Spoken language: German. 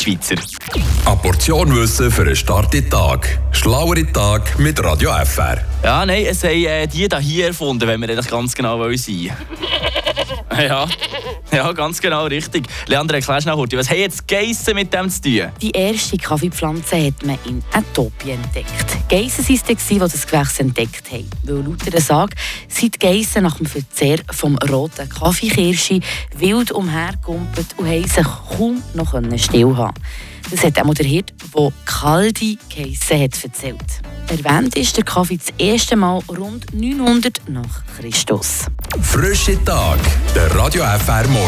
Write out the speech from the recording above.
Schweizer. Eine Portion Wissen für einen starken Tag. Schlauere Tag mit Radio FR. Ja, nein, es haben äh, die da hier erfunden, wenn wir das ganz genau wollen sein Ja. Ja, ganz genau richtig. Leandra, erklär schnell kurz, was haben jetzt Geissen mit dem zu tun? Die erste Kaffeepflanze hat man in Äthiopien entdeckt. Geissen waren es, die das Gewächs entdeckt haben. Weil laut der Sage sind die Geissen nach dem Verzehr vom roten Kaffeekirsche wild umhergekumpelt und haben sich kaum noch stillhalten Das hat auch der Hirt, der Kaldi geheissen hat, erzählt. Erwähnt ist der Kaffee das erste Mal rund 900 nach Christus. Frische Tag, der Radio FR Morgen.